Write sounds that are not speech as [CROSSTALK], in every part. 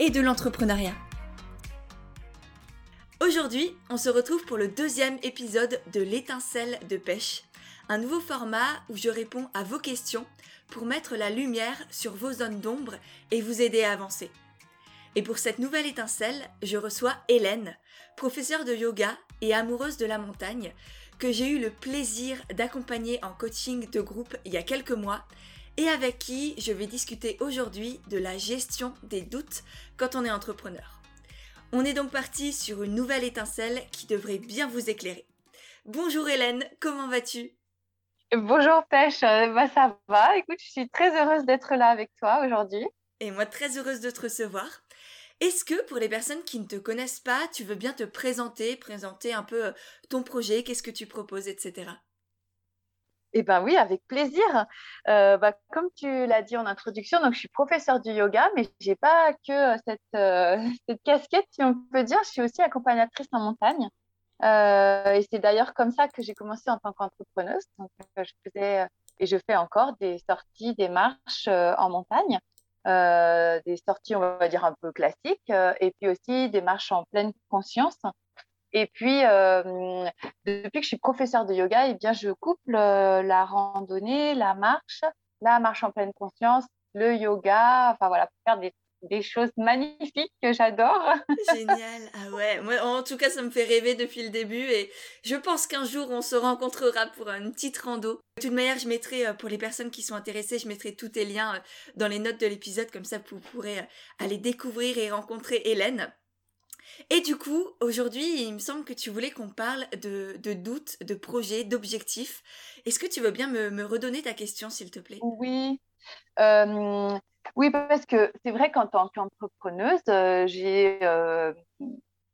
et de l'entrepreneuriat. Aujourd'hui, on se retrouve pour le deuxième épisode de l'étincelle de pêche, un nouveau format où je réponds à vos questions pour mettre la lumière sur vos zones d'ombre et vous aider à avancer. Et pour cette nouvelle étincelle, je reçois Hélène, professeure de yoga et amoureuse de la montagne, que j'ai eu le plaisir d'accompagner en coaching de groupe il y a quelques mois et avec qui je vais discuter aujourd'hui de la gestion des doutes quand on est entrepreneur. On est donc parti sur une nouvelle étincelle qui devrait bien vous éclairer. Bonjour Hélène, comment vas-tu? Bonjour Pêche, euh, bah, ça va. Écoute, je suis très heureuse d'être là avec toi aujourd'hui. Et moi très heureuse de te recevoir. Est-ce que pour les personnes qui ne te connaissent pas, tu veux bien te présenter, présenter un peu euh, ton projet, qu'est-ce que tu proposes, etc. Eh bien oui, avec plaisir. Euh, bah, comme tu l'as dit en introduction, donc je suis professeure du yoga, mais je n'ai pas que cette, [LAUGHS] cette, casquette, si on peut dire. Je suis aussi accompagnatrice en montagne. Euh, et c'est d'ailleurs comme ça que j'ai commencé en tant qu'entrepreneuse. Euh, je faisais et je fais encore des sorties, des marches euh, en montagne, des sorties, on va dire, un peu classiques, et puis aussi des marches en pleine conscience. Et puis, depuis que je suis professeure de yoga, eh bien, je couple la randonnée, la marche, la marche en pleine conscience, le yoga, enfin voilà, pour faire des choses magnifiques que j'adore. [LAUGHS] Génial. Ah ouais, moi en tout cas ça me fait rêver depuis le début et je pense qu'un jour on se rencontrera pour une petite rando. De toute manière, je mettrai euh, pour les personnes qui sont intéressées, je mettrai tous tes liens euh, dans les notes de l'épisode comme ça vous pourrez euh, aller découvrir et rencontrer Hélène. Et du coup, aujourd'hui, il me semble que tu voulais qu'on parle de, de doutes, de projets, d'objectifs. Est-ce que tu veux bien me, me redonner ta question, s'il te plaît? Oui. Euh, oui, parce que c'est vrai qu'en tant qu'entrepreneuse, euh, j'ai, euh,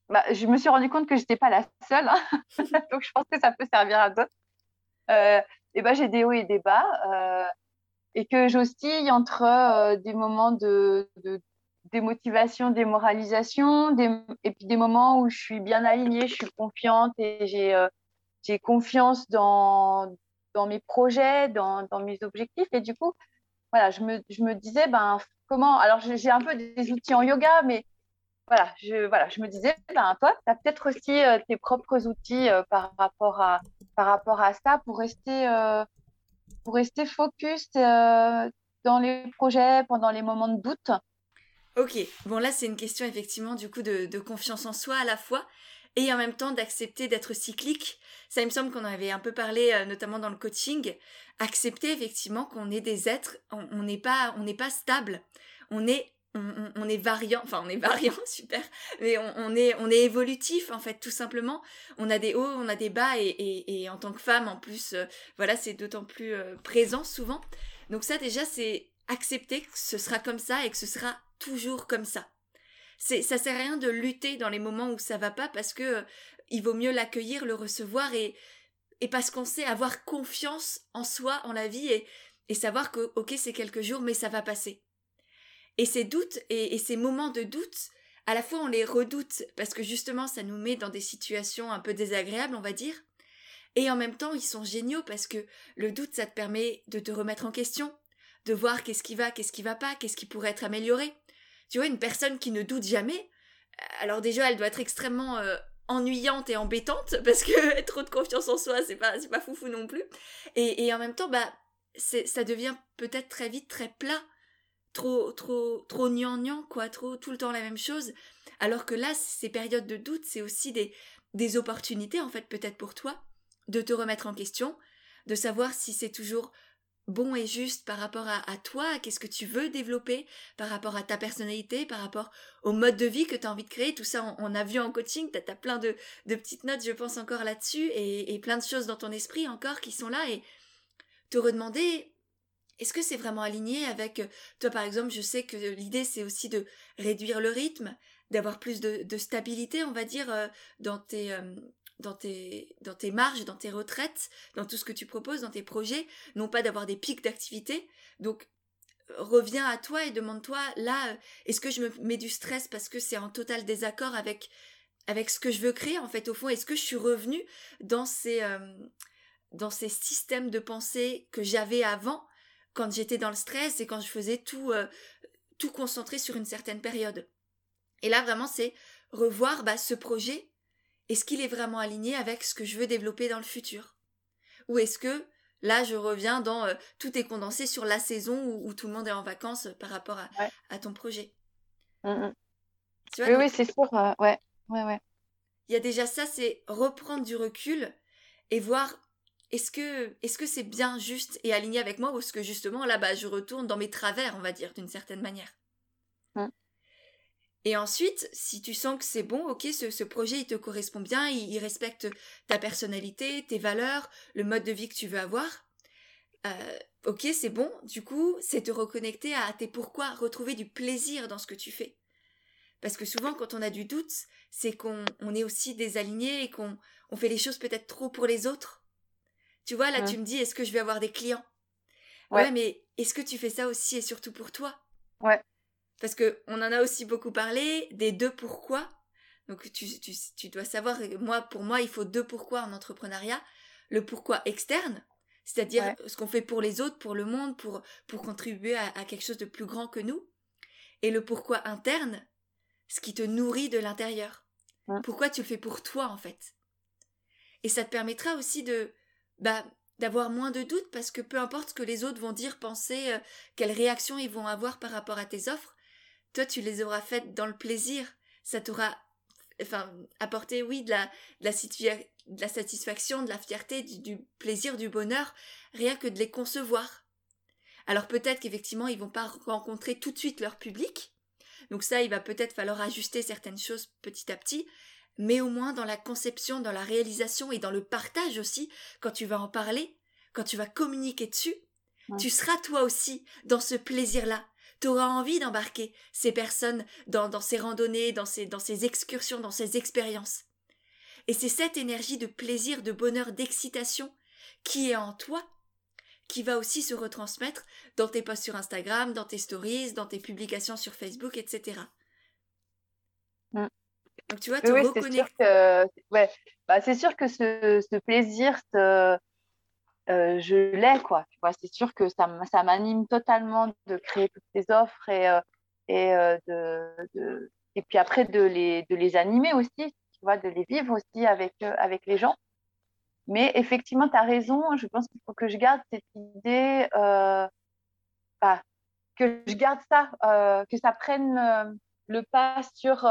bah, je me suis rendu compte que je n'étais pas la seule. Hein. [LAUGHS] Donc, je pense que ça peut servir à d'autres. Et ben, j'ai des hauts et des bas. et que j'oscille entre des moments de, de démotivation, démoralisation, et puis des moments où je suis bien alignée, je suis confiante et j'ai, j'ai confiance dans, mes projets, dans, mes objectifs. Et du coup, voilà, je me, disais, ben, comment. Alors, j'ai un peu des outils en yoga, mais voilà, je, me disais, ben, toi, tu as peut-être aussi euh, tes propres outils euh, par, rapport à, par rapport à ça pour rester, euh, pour rester focus dans les projets, pendant les moments de doute. Ok, bon là c'est une question effectivement du coup de, confiance en soi à la fois et en même temps d'accepter d'être cyclique. Ça, il me semble qu'on avait un peu parlé, euh, notamment dans le coaching. Accepter effectivement qu'on est des êtres, on n'est pas, on n'est pas stable. On est on, est variant, enfin on est variant, [LAUGHS] super, mais on, est on est évolutif en fait tout simplement. On a des hauts, on a des bas et, et, en tant que femme en plus, euh, voilà c'est d'autant plus euh, présent souvent. Donc ça déjà c'est accepter que ce sera comme ça et que ce sera toujours comme ça c'est ça sert à rien de lutter dans les moments où ça va pas parce que euh, il vaut mieux l'accueillir, le recevoir et et parce qu'on sait avoir confiance en soi, en la vie et et savoir que ok c'est quelques jours mais ça va passer. Et ces doutes et, et ces moments de doute, à la fois on les redoute parce que justement ça nous met dans des situations un peu désagréables on va dire. Et en même temps, ils sont géniaux parce que le doute, ça te permet de te remettre en question, de voir qu'est-ce qui va, qu'est-ce qui va pas, qu'est-ce qui pourrait être amélioré. Tu vois, une personne qui ne doute jamais, euh, alors déjà, elle doit être extrêmement euh, ennuyante et embêtante [LAUGHS] parce que [LAUGHS] trop de confiance en soi, c'est pas, pas foufou non plus. Et, et en même temps, bah, ça devient peut-être très vite très plat, trop, trop, trop gnangnan, quoi, trop tout le temps la même chose. Alors que là, ces périodes de doute, c'est aussi des, des opportunités, en fait, peut-être pour toi, de te remettre en question, de savoir si c'est toujours bon et juste par rapport à, toi, qu'est-ce que tu veux développer, par rapport à ta personnalité, par rapport au mode de vie que tu as envie de créer. Tout ça, on, a vu en coaching, tu as, plein de, petites notes, je pense, encore là-dessus, et, plein de choses dans ton esprit encore qui sont là, et te redemander, est-ce que c'est vraiment aligné avec euh, toi par exemple Je sais que l'idée c'est aussi de réduire le rythme, d'avoir plus de, stabilité, on va dire, euh, dans tes euh, dans tes dans tes marges, dans tes retraites, dans tout ce que tu proposes, dans tes projets, non pas d'avoir des pics d'activité. Donc reviens à toi et demande-toi là, est-ce que je me mets du stress parce que c'est en total désaccord avec avec ce que je veux créer en fait au fond? Est-ce que je suis revenue dans ces dans ces systèmes de pensée que j'avais avant quand j'étais dans le stress et quand je faisais tout, euh, tout concentré sur une certaine période? Et là, vraiment, c'est revoir bah, ce projet. Est-ce qu'il est vraiment aligné avec ce que je veux développer dans le futur? Ou est-ce que là, je reviens dans euh, tout est condensé sur la saison où, tout le monde est en vacances par rapport à, ton projet? Mmh, mmh. Oui, oui, c'est sûr. Euh, ouais, ouais, ouais. Il y a déjà ça, c'est reprendre du recul et voir est-ce que est-ce que c'est bien juste et aligné avec moi ou est-ce que justement là-bas je retourne dans mes travers, on va dire, d'une certaine manière? Mmh. Et ensuite, si tu sens que c'est bon, ok, ce, projet il te correspond bien, il, respecte ta personnalité, tes valeurs, le mode de vie que tu veux avoir. Euh, ok, c'est bon. Du coup, c'est te reconnecter à tes pourquoi, retrouver du plaisir dans ce que tu fais. Parce que souvent, quand on a du doute, c'est qu'on est aussi désaligné et qu'on on fait les choses peut-être trop pour les autres tu vois, là, tu me dis, est-ce que je vais avoir des clients? Ouais. mais est-ce que tu fais ça aussi et surtout pour toi? Ouais. Parce que on en a aussi beaucoup parlé des deux pourquoi. Donc tu, tu, tu dois savoir, moi pour moi il faut deux pourquoi en entrepreneuriat. Le pourquoi externe, c'est-à-dire ce qu'on fait pour les autres, pour le monde, pour, pour contribuer à, à, quelque chose de plus grand que nous. Et le pourquoi interne, ce qui te nourrit de l'intérieur. Pourquoi tu le fais pour toi en fait? Et ça te permettra aussi de, bah, d'avoir moins de doutes parce que peu importe ce que les autres vont dire, penser, euh, quelle réaction ils vont avoir par rapport à tes offres, toi tu les auras faites dans le plaisir. Ça t'aura enfin apporté oui de la, de la, de la satisfaction, de la fierté, du, plaisir, du bonheur, rien que de les concevoir. Alors peut-être qu'effectivement ils vont pas rencontrer tout de suite leur public, donc ça il va peut-être falloir ajuster certaines choses petit à petit, mais au moins dans la conception, dans la réalisation et dans le partage aussi, quand tu vas en parler, quand tu vas communiquer dessus, tu seras toi aussi dans ce plaisir-là. Tu auras envie d'embarquer ces personnes dans, dans ces randonnées, dans ces, dans ces excursions, dans ces expériences. Et c'est cette énergie de plaisir, de bonheur, d'excitation qui est en toi qui va aussi se retransmettre dans tes posts sur Instagram, dans tes stories, dans tes publications sur Facebook, etc. Donc tu vois, te oui, bah, C'est sûr que ce, plaisir, ce, euh, je l'ai, quoi. Tu vois, c'est sûr que ça, ça m'anime totalement de créer toutes ces offres et, euh, et, euh, de, et puis après de les, de les animer aussi, tu vois, de les vivre aussi avec, avec les gens. Mais effectivement, tu as raison, je pense qu'il faut que je garde cette idée, bah, que je garde ça, que ça prenne le pas sur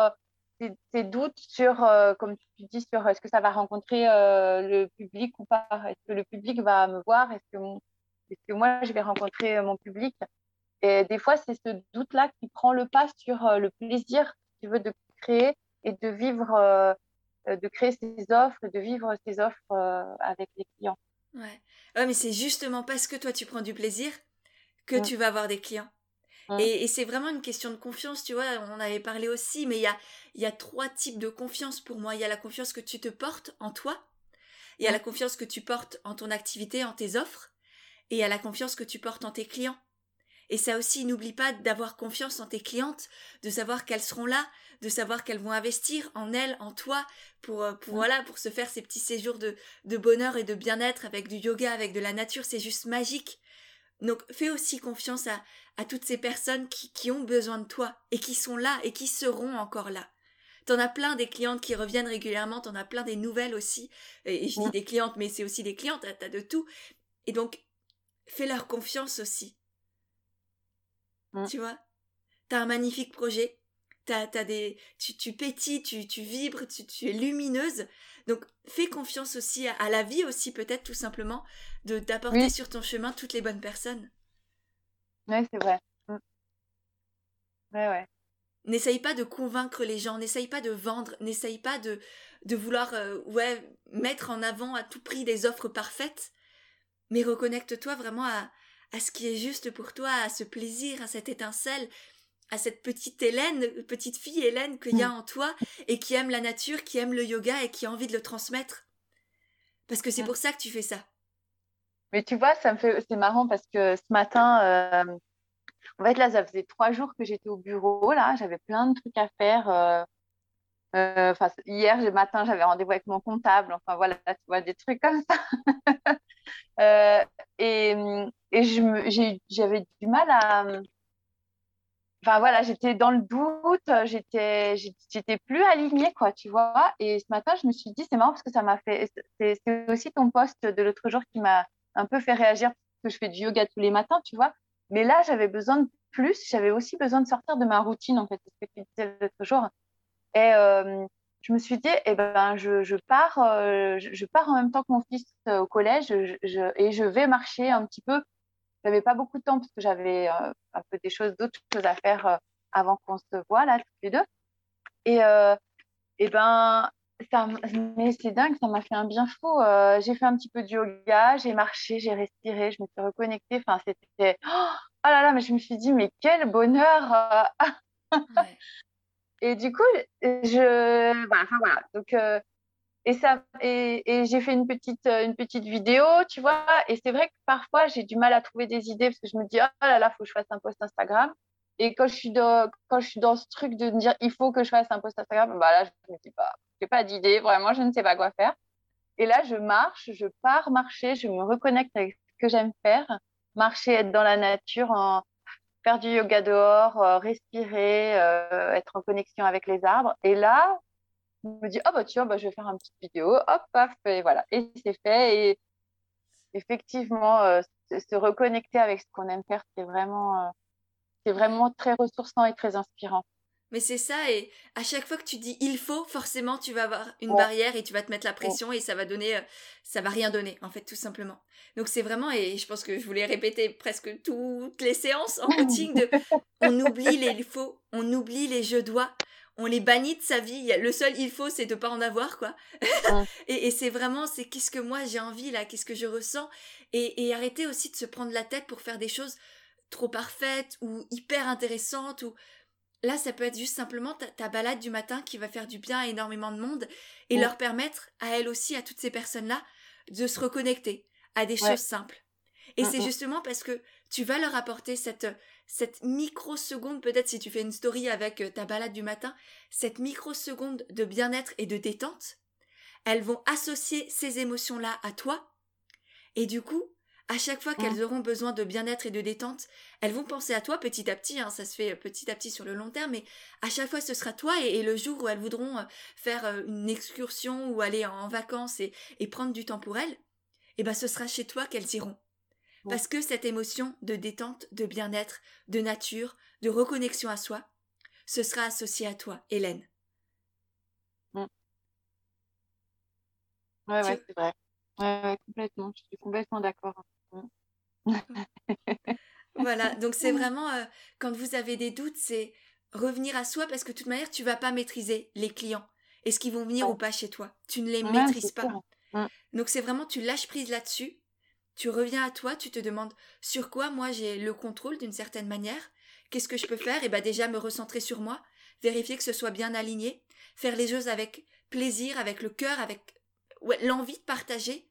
tes, doutes sur, euh, comme tu dis, sur est-ce que ça va rencontrer euh, le public ou pas? Est-ce que le public va me voir? Est-ce que, est que moi, je vais rencontrer euh, mon public? Et des fois, c'est ce doute-là qui prend le pas sur le plaisir, tu veux, de créer et de vivre, de créer ses offres, de vivre ses offres avec les clients. Ouais. ouais mais c'est justement parce que toi, tu prends du plaisir que tu vas avoir des clients. Mmh. Et, c'est vraiment une question de confiance, tu vois, on avait parlé aussi, mais il y a, y a trois types de confiance pour moi. Il y a la confiance que tu te portes en toi, il y a la confiance que tu portes en ton activité, en tes offres, et il y a la confiance que tu portes en tes clients. Et ça aussi, n'oublie pas d'avoir confiance en tes clientes, de savoir qu'elles seront là, de savoir qu'elles vont investir en elles, en toi, pour, euh, pour voilà, pour se faire ces petits séjours de, de bonheur et de bien-être avec du yoga, avec de la nature, c'est juste magique. Donc fais aussi confiance à, à toutes ces personnes qui, qui ont besoin de toi et qui sont là et qui seront encore là. T'en as plein des clientes qui reviennent régulièrement, t'en as plein des nouvelles aussi. Et je dis des clientes, mais c'est aussi des clientes, t'as de tout. Et donc, fais leur confiance aussi. Tu vois? T'as un magnifique projet, t'as, as des, tu, tu pétilles, tu, tu vibres, tu, tu es lumineuse. Donc, fais confiance aussi à, la vie aussi, peut-être tout simplement, de d'apporter sur ton chemin toutes les bonnes personnes. Oui, c'est vrai. Mm. Ouais, ouais. N'essaye pas de convaincre les gens, n'essaye pas de vendre, n'essaye pas de, de vouloir euh, ouais, mettre en avant à tout prix des offres parfaites, mais reconnecte-toi vraiment à, à ce qui est juste pour toi, à ce plaisir, à cette étincelle, à cette petite Hélène, petite fille Hélène qu'il y a mm. en toi et qui aime la nature, qui aime le yoga et qui a envie de le transmettre. Parce que c'est pour ça que tu fais ça. Mais tu vois, ça me fait, c'est marrant parce que ce matin, euh, en fait là, ça faisait trois jours que j'étais au bureau là, j'avais plein de trucs à faire. Euh, euh, hier, le matin, j'avais rendez-vous avec mon comptable. Enfin, voilà, tu vois, des trucs comme ça. [LAUGHS] et et j'avais du mal à, enfin voilà, j'étais dans le doute, j'étais, j'étais plus alignée, quoi, tu vois. Et ce matin, je me suis dit, c'est marrant parce que ça m'a fait, c'est aussi ton poste de l'autre jour qui m'a un peu fait réagir parce que je fais du yoga tous les matins, tu vois. Mais là, j'avais besoin de plus, j'avais aussi besoin de sortir de ma routine, en fait, c'est ce que tu disais l'autre jour. Et euh, je me suis dit, eh ben, je, pars, euh, je, pars en même temps que mon fils euh, au collège et je vais marcher un petit peu j'avais pas beaucoup de temps parce que j'avais euh, un peu des choses, d'autres choses à faire euh, avant qu'on se voit là, tous les deux. Et, euh, et ben, ça, mais c'est dingue, ça m'a fait un bien fou. j'ai fait un petit peu de yoga, j'ai marché, j'ai respiré, je me suis reconnectée. Enfin, c'était, oh, là là, mais je me suis dit, mais quel bonheur. [LAUGHS] Et du coup, je, voilà, enfin, voilà. Donc, et, ça, et, j'ai fait une petite, euh, une petite vidéo, tu vois. Et c'est vrai que parfois, j'ai du mal à trouver des idées parce que je me dis, oh là là, il faut que je fasse un post Instagram. Et quand je suis dans, quand je suis dans ce truc de me dire, il faut que je fasse un post Instagram, bah là, je me dis pas, j'ai pas d'idée, vraiment, je ne sais pas quoi faire. Et là, je marche, je pars marcher, je me reconnecte avec ce que j'aime faire. Marcher, être dans la nature, faire du yoga dehors, euh, respirer, euh, être en connexion avec les arbres. Et là, me dis, oh bah tiens, bah, je vais faire une petite vidéo, hop, paf, et voilà. Et c'est fait. Et effectivement, euh, se reconnecter avec ce qu'on aime faire, c'est vraiment, euh, c'est vraiment très ressourçant et très inspirant. Mais c'est ça, et à chaque fois que tu dis il faut, forcément tu vas avoir une barrière et tu vas te mettre la pression et ça va donner, euh, ça va rien donner en fait tout simplement. Donc c'est vraiment, et je pense que je voulais répéter presque toutes les séances en [LAUGHS] coaching de, on oublie les il faut, on oublie les je dois, on les bannit de sa vie. Le seul il faut, c'est de pas en avoir, quoi. [LAUGHS] et, c'est vraiment, c'est qu'est-ce que moi j'ai envie là, qu'est-ce que je ressens. Et, arrêter aussi de se prendre la tête pour faire des choses trop parfaites ou hyper intéressantes ou là ça peut être juste simplement ta, balade du matin qui va faire du bien à énormément de monde et leur permettre à elles aussi à toutes ces personnes là de se reconnecter à des choses simples et c'est justement parce que tu vas leur apporter cette cette microseconde, peut-être si tu fais une story avec euh, ta balade du matin, cette microseconde de bien-être et de détente, elles vont associer ces émotions-là à toi. Et du coup, à chaque fois qu'elles auront besoin de bien-être et de détente, elles vont penser à toi petit à petit, hein, ça se fait euh, petit à petit sur le long terme, mais à chaque fois ce sera toi et, le jour où elles voudront euh, faire une excursion ou aller en vacances et, et prendre du temps pour elles, eh ben ce sera chez toi qu'elles iront. Parce que cette émotion de détente, de bien-être, de nature, de reconnexion à soi, ce sera associé à toi, Hélène. Oui, Ouais, ouais, c'est vrai. Ouais, complètement. Je suis complètement d'accord. [LAUGHS] voilà, donc c'est [LAUGHS] vraiment, euh, quand vous avez des doutes, c'est revenir à soi parce que de toute manière, tu vas pas maîtriser les clients et ce qui vont venir ou pas chez toi. Tu ne les maîtrises pas. Donc c'est vraiment, tu lâches prise là-dessus tu reviens à toi, tu te demandes sur quoi moi j'ai le contrôle d'une certaine manière, qu'est-ce que je peux faire? Et eh bien déjà me recentrer sur moi, vérifier que ce soit bien aligné, faire les choses avec plaisir, avec le cœur, avec l'envie de partager,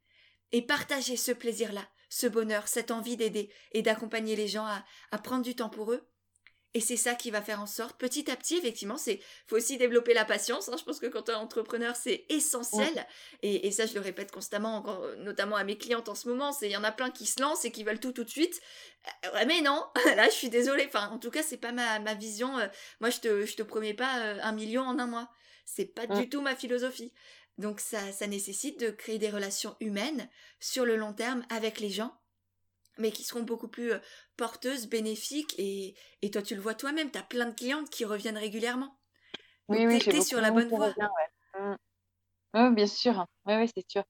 et partager ce plaisir-là, ce bonheur, cette envie d'aider et d'accompagner les gens à prendre du temps pour eux, et c'est ça qui va faire en sorte, petit à petit, effectivement, c'est faut aussi développer la patience. Hein. Je pense que quand tu es entrepreneur, c'est essentiel. Et, ça, je le répète constamment, encore, notamment à mes clientes en ce moment. C'est il y en a plein qui se lancent et qui veulent tout tout de suite. Euh, ouais, mais non, [LAUGHS] là, je suis désolée. Enfin, en tout cas, c'est pas ma, ma vision. Euh, moi, je te, je te promets pas euh, un million en un mois. C'est pas du tout ma philosophie. Donc ça, ça nécessite de créer des relations humaines sur le long terme avec les gens mais qui seront beaucoup plus euh, porteuses, bénéfiques. Et, et toi, tu le vois toi-même, tu as plein de clientes qui reviennent régulièrement. oui, oui, tu sur la bonne voie. Mmh. Oui, bien sûr. Oui, oui, c'est sûr.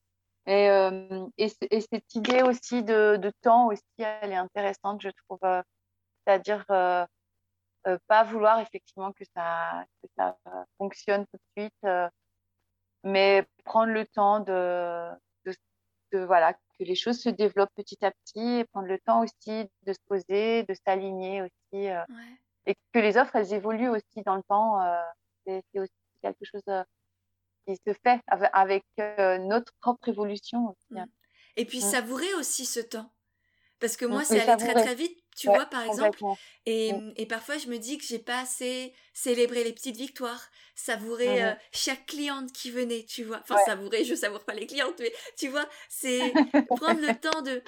Et, euh, et, et, cette idée aussi de, de, temps aussi, elle est intéressante, je trouve. Euh, c'est-à-dire pas vouloir effectivement que ça, que ça fonctionne tout de suite, mais prendre le temps de, de, de, voilà, que les choses se développent petit à petit et prendre le temps aussi de se poser, de s'aligner aussi. Euh, et que les offres, elles évoluent aussi dans le temps. Euh, c'est aussi quelque chose euh, qui se fait avec, notre propre évolution aussi. Hein. Mmh. Et puis mmh. savourer aussi ce temps. Parce que mmh. moi, c'est allé très très vite, tu vois, par exemple. Et, et, parfois, je me dis que j'ai pas assez célébré les petites victoires, savourer euh, chaque cliente qui venait, tu vois. Enfin, savourer, je savoure pas les clientes, mais tu vois, c'est [LAUGHS] prendre le temps de.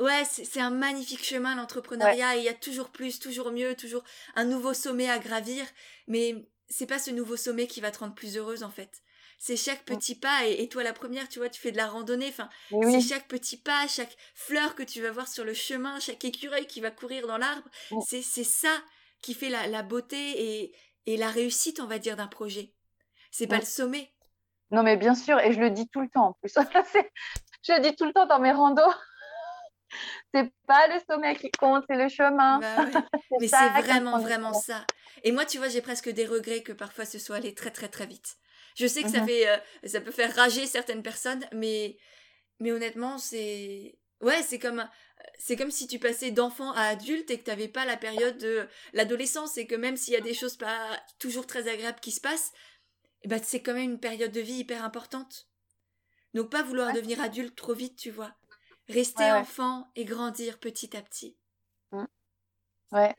Ouais, c'est un magnifique chemin, l'entrepreneuriat. Et il y a toujours plus, toujours mieux, toujours un nouveau sommet à gravir. Mais c'est pas ce nouveau sommet qui va te rendre plus heureuse, en fait c'est chaque petit pas et, toi la première tu vois tu fais de la randonnée enfin c'est chaque petit pas chaque fleur que tu vas voir sur le chemin chaque écureuil qui va courir dans l'arbre c'est c'est ça qui fait la, la beauté et, et la réussite on va dire d'un projet. C'est pas le sommet. Non mais bien sûr et je le dis tout le temps en plus. [LAUGHS] Je le dis tout le temps dans mes randos. [LAUGHS] C'est pas le sommet qui compte, c'est le chemin. Bah [LAUGHS] mais c'est vraiment, vraiment ça. Et moi, tu vois, j'ai presque des regrets que parfois ce soit allé très, très, très vite. Je sais que ça, fait, euh, ça peut faire rager certaines personnes, mais, mais honnêtement, c'est. Ouais, c'est comme, c'est comme si tu passais d'enfant à adulte et que tu n'avais pas la période de l'adolescence et que même s'il y a des choses pas toujours très agréables qui se passent, eh ben, c'est quand même une période de vie hyper importante. Donc pas vouloir devenir adulte trop vite, tu vois. Rester enfant et grandir petit à petit. Mmh. Ouais.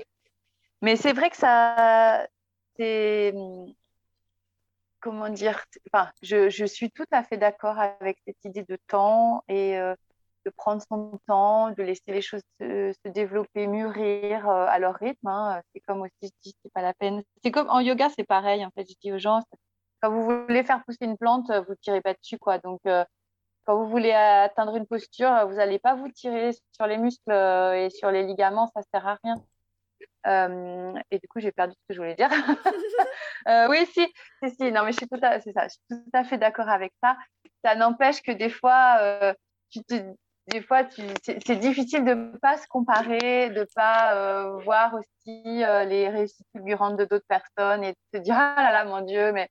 Mais c'est vrai que ça, c'est, mmh, comment dire, enfin, je, suis tout à fait d'accord avec cette idée de temps et euh, de prendre son temps, de laisser les choses se, développer, mûrir euh, à leur rythme. Hein. C'est comme aussi, je dis, c'est pas la peine. C'est comme en yoga, c'est pareil. En fait, je dis aux gens, quand vous voulez faire pousser une plante, vous tirez pas dessus, quoi. Donc, euh, quand vous voulez atteindre une posture, vous n'allez pas vous tirer sur les muscles et sur les ligaments, ça sert à rien. Euh, et du coup, j'ai perdu ce que je voulais dire. [LAUGHS] euh, oui, si, si, si, non, mais je suis tout à, ça, tout fait d'accord avec ça. Ça n'empêche que des fois, euh, des fois, c'est, difficile de ne pas se comparer, de ne pas voir aussi les réussites fulgurantes de d'autres personnes et de se dire, ah là là, mon Dieu, mais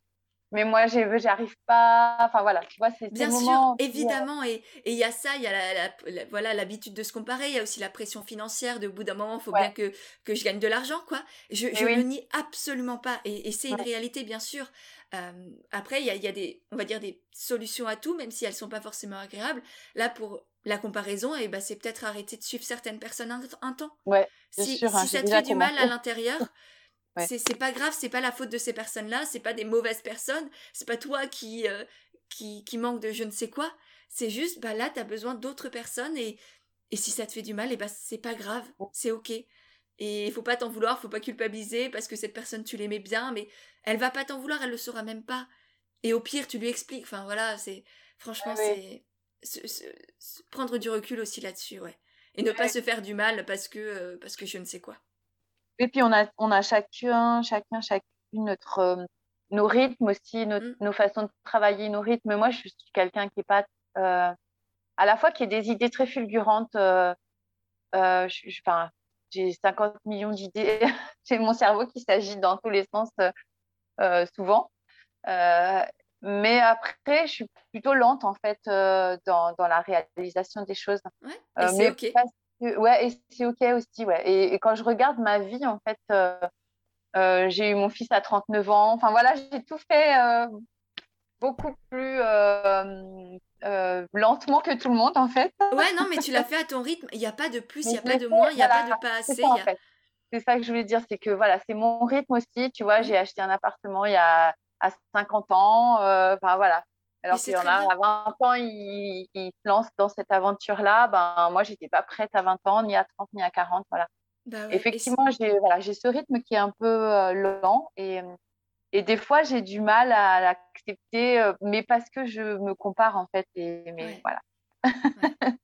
mais moi j'arrive pas enfin voilà tu vois c'est bien sûr évidemment et il y a ça il y a la, voilà l'habitude de se comparer il y a aussi la pression financière de bout d'un moment il faut bien que que je gagne de l'argent quoi. Je ne nie absolument pas et, et c'est une réalité bien sûr. Euh, après il y a, y a des on va dire des solutions à tout même si elles sont pas forcément agréables. Là pour la comparaison, et eh ben, c'est peut-être arrêter de suivre certaines personnes un, temps. Ouais, si, sûr, si ça te fait du mal à l'intérieur, C'est pas grave, c'est pas la faute de ces personnes-là, c'est pas des mauvaises personnes, c'est pas toi qui, euh, qui, qui manque de je ne sais quoi. C'est juste, bah là, t'as besoin d'autres personnes et, et si ça te fait du mal, et bah c'est pas grave, c'est ok. Et il faut pas t'en vouloir, faut pas culpabiliser parce que cette personne, tu l'aimais bien, mais elle va pas t'en vouloir, elle le saura même pas. Et au pire, tu lui expliques. Enfin voilà, c'est franchement, c'est prendre du recul aussi là-dessus, ouais. Et ne pas se faire du mal parce que euh, parce que je ne sais quoi. Et puis, on a, on a chacun, chacun, chacune notre, euh, nos rythmes aussi, mm. nos, façons de travailler, nos rythmes. Moi, je suis quelqu'un qui est pas, euh, à la fois qui a des idées très fulgurantes. Euh, enfin, j'ai 50 millions d'idées. [LAUGHS] j'ai mon cerveau qui s'agite dans tous les sens souvent. mais après, je suis plutôt lente en fait dans, dans, la réalisation des choses. Ouais, c'est ok. Ouais, et c'est OK aussi, ouais. Et, quand je regarde ma vie, en fait, euh, euh, j'ai eu mon fils à 39 ans. Enfin, voilà, j'ai tout fait euh, beaucoup plus lentement que tout le monde, en fait. Ouais, non, mais tu l'as fait à ton rythme. Il n'y a pas de plus, il n'y a pas de moins, il n'y a pas de pas assez. C'est ça que je voulais dire, c'est que voilà, c'est mon rythme aussi. Tu vois, j'ai acheté un appartement il y a à 50 ans. Enfin, voilà. Alors qu'il y en a à 20 ans, ils, se lancent dans cette aventure-là. Ben, moi, j'étais pas prête à 20 ans, ni à 30, ni à 40. Voilà. Bah Effectivement, j'ai voilà, ce rythme qui est un peu euh, lent et, et des fois, j'ai du mal à l'accepter, euh, mais parce que je me compare en fait. Et, mais voilà. [LAUGHS]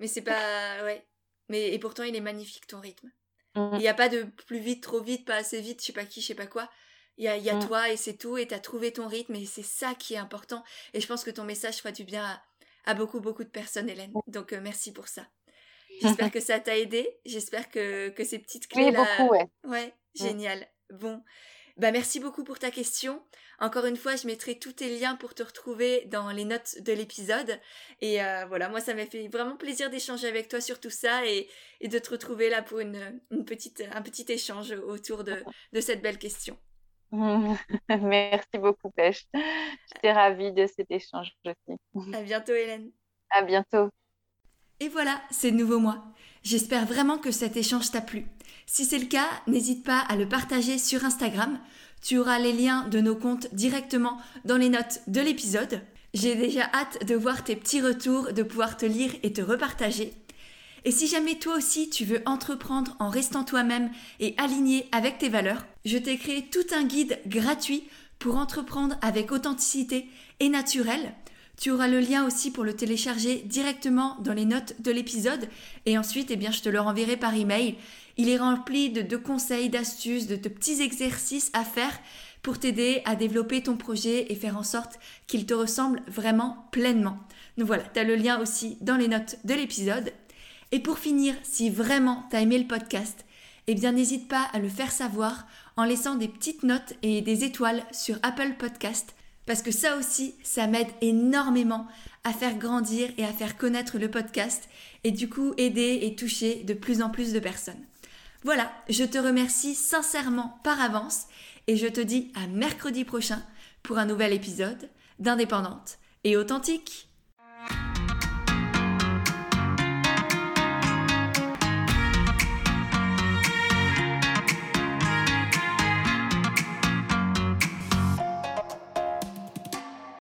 Mais c'est pas. Ouais. Mais, et pourtant, il est magnifique ton rythme. Mmh. Il n'y a pas de plus vite, trop vite, pas assez vite, je sais pas qui, je sais pas quoi. Il y a, y a mmh. toi et c'est tout, et tu as trouvé ton rythme, et c'est ça qui est important. Et je pense que ton message fera du bien à, beaucoup, beaucoup de personnes, Hélène. Mmh. Donc euh, merci pour ça. [LAUGHS] J'espère que ça t'a aidé. J'espère que, que ces petites clés-là. beaucoup, ouais. Ouais, mmh. génial. Bon. Bah, merci beaucoup pour ta question. Encore une fois, je mettrai tous tes liens pour te retrouver dans les notes de l'épisode. Et euh, voilà, moi, ça m'a fait vraiment plaisir d'échanger avec toi sur tout ça et, de te retrouver là pour une, petite, un petit échange autour de, [LAUGHS] cette belle question. [LAUGHS] Merci beaucoup, Pêche. J'étais ravie de cet échange aussi. À bientôt, Hélène. À bientôt. Et voilà, c'est nouveau moi. J'espère vraiment que cet échange t'a plu. Si c'est le cas, n'hésite pas à le partager sur Instagram. Tu auras les liens de nos comptes directement dans les notes de l'épisode. J'ai déjà hâte de voir tes petits retours, de pouvoir te lire et te repartager. Et si jamais toi aussi tu veux entreprendre en restant toi-même et aligné avec tes valeurs, je t'ai créé tout un guide gratuit pour entreprendre avec authenticité et naturel tu auras le lien aussi pour le télécharger directement dans les notes de l'épisode et ensuite eh bien, je te le renverrai par email. Il est rempli de, conseils, d'astuces, de, de petits exercices à faire pour t'aider à développer ton projet et faire en sorte qu'il te ressemble vraiment pleinement. Donc voilà, tu as le lien aussi dans les notes de l'épisode. Et pour finir, si vraiment tu as aimé le podcast, eh bien n'hésite pas à le faire savoir en laissant des petites notes et des étoiles sur Apple Podcast parce que ça aussi, ça m'aide énormément à faire grandir et à faire connaître le podcast et du coup aider et toucher de plus en plus de personnes. Voilà, je te remercie sincèrement par avance et je te dis à mercredi prochain pour un nouvel épisode d'Indépendante et authentique.